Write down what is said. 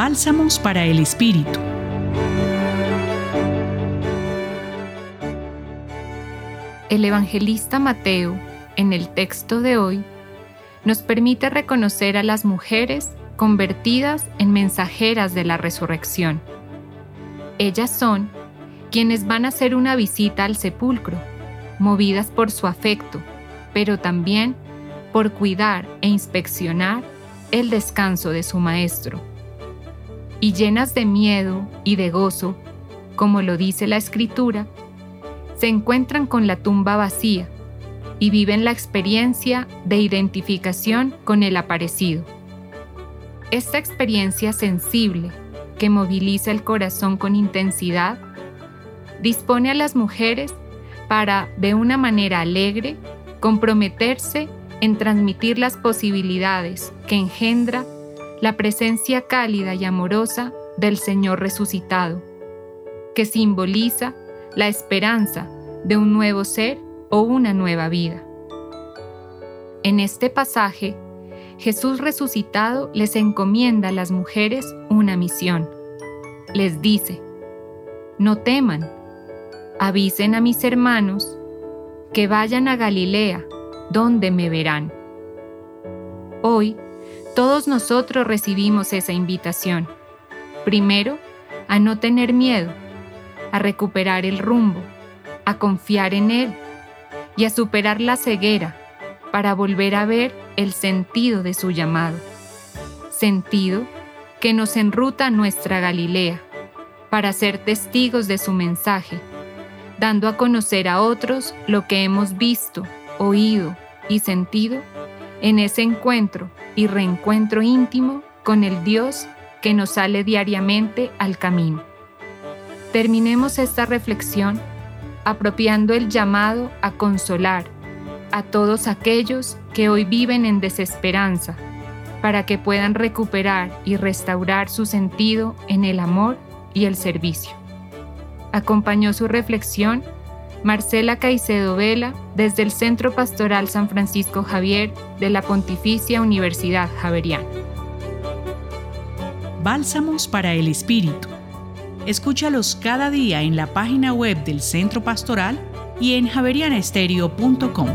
Bálsamos para el Espíritu. El evangelista Mateo, en el texto de hoy, nos permite reconocer a las mujeres convertidas en mensajeras de la resurrección. Ellas son quienes van a hacer una visita al sepulcro, movidas por su afecto, pero también por cuidar e inspeccionar el descanso de su Maestro. Y llenas de miedo y de gozo, como lo dice la Escritura, se encuentran con la tumba vacía y viven la experiencia de identificación con el aparecido. Esta experiencia sensible, que moviliza el corazón con intensidad, dispone a las mujeres para, de una manera alegre, comprometerse en transmitir las posibilidades que engendra la presencia cálida y amorosa del Señor resucitado, que simboliza la esperanza de un nuevo ser o una nueva vida. En este pasaje, Jesús resucitado les encomienda a las mujeres una misión. Les dice, no teman, avisen a mis hermanos que vayan a Galilea, donde me verán. Hoy, todos nosotros recibimos esa invitación. Primero, a no tener miedo, a recuperar el rumbo, a confiar en Él y a superar la ceguera para volver a ver el sentido de su llamado. Sentido que nos enruta a nuestra Galilea para ser testigos de su mensaje dando a conocer a otros lo que hemos visto, oído y sentido en ese encuentro y reencuentro íntimo con el Dios que nos sale diariamente al camino. Terminemos esta reflexión apropiando el llamado a consolar a todos aquellos que hoy viven en desesperanza, para que puedan recuperar y restaurar su sentido en el amor y el servicio. Acompañó su reflexión Marcela Caicedo Vela desde el Centro Pastoral San Francisco Javier de la Pontificia Universidad Javeriana. Bálsamos para el Espíritu. Escúchalos cada día en la página web del Centro Pastoral y en javerianestereo.com.